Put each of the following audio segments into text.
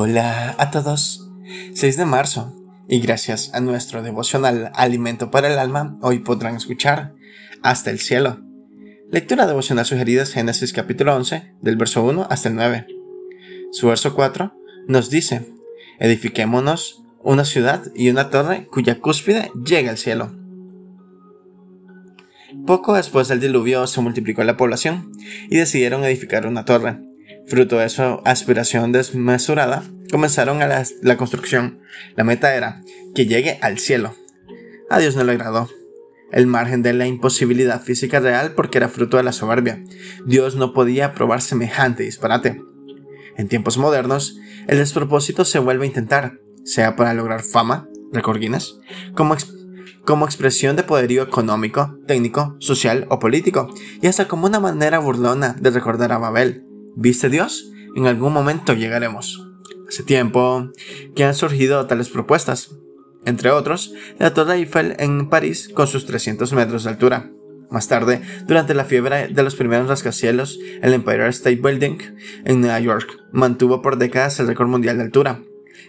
Hola a todos. 6 de marzo. Y gracias a nuestro devocional Alimento para el Alma, hoy podrán escuchar Hasta el cielo. Lectura devocional sugerida es Génesis capítulo 11, del verso 1 hasta el 9. Su verso 4 nos dice, edifiquémonos una ciudad y una torre cuya cúspide llega al cielo. Poco después del diluvio se multiplicó la población y decidieron edificar una torre. Fruto de su aspiración desmesurada, comenzaron a la, la, construcción. La meta era que llegue al cielo. A Dios no le agradó. El margen de la imposibilidad física real porque era fruto de la soberbia. Dios no podía aprobar semejante disparate. En tiempos modernos, el despropósito se vuelve a intentar, sea para lograr fama, record como, como expresión de poderío económico, técnico, social o político, y hasta como una manera burlona de recordar a Babel, ¿Viste Dios? En algún momento llegaremos. Hace tiempo que han surgido tales propuestas, entre otros, la Torre Eiffel en París con sus 300 metros de altura. Más tarde, durante la fiebre de los primeros rascacielos, el Empire State Building en Nueva York mantuvo por décadas el récord mundial de altura.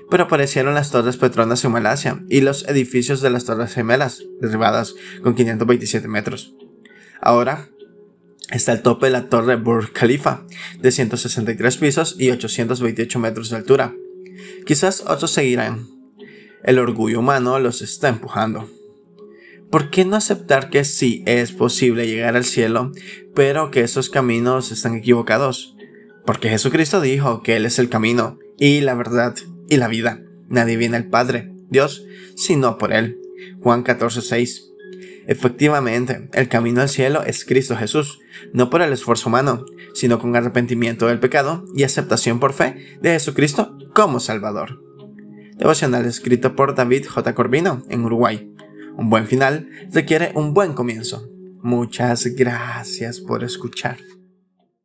Pero aparecieron las Torres Petronas en Malasia y los edificios de las Torres Gemelas, derribadas con 527 metros. Ahora, está el tope de la torre Burj Khalifa, de 163 pisos y 828 metros de altura. Quizás otros seguirán. El orgullo humano los está empujando. ¿Por qué no aceptar que sí es posible llegar al cielo, pero que esos caminos están equivocados? Porque Jesucristo dijo que Él es el camino, y la verdad, y la vida. Nadie viene al Padre, Dios, sino por Él. Juan 14:6 Efectivamente, el camino al cielo es Cristo Jesús, no por el esfuerzo humano, sino con arrepentimiento del pecado y aceptación por fe de Jesucristo como Salvador. Devocional escrito por David J. Corbino en Uruguay. Un buen final requiere un buen comienzo. Muchas gracias por escuchar.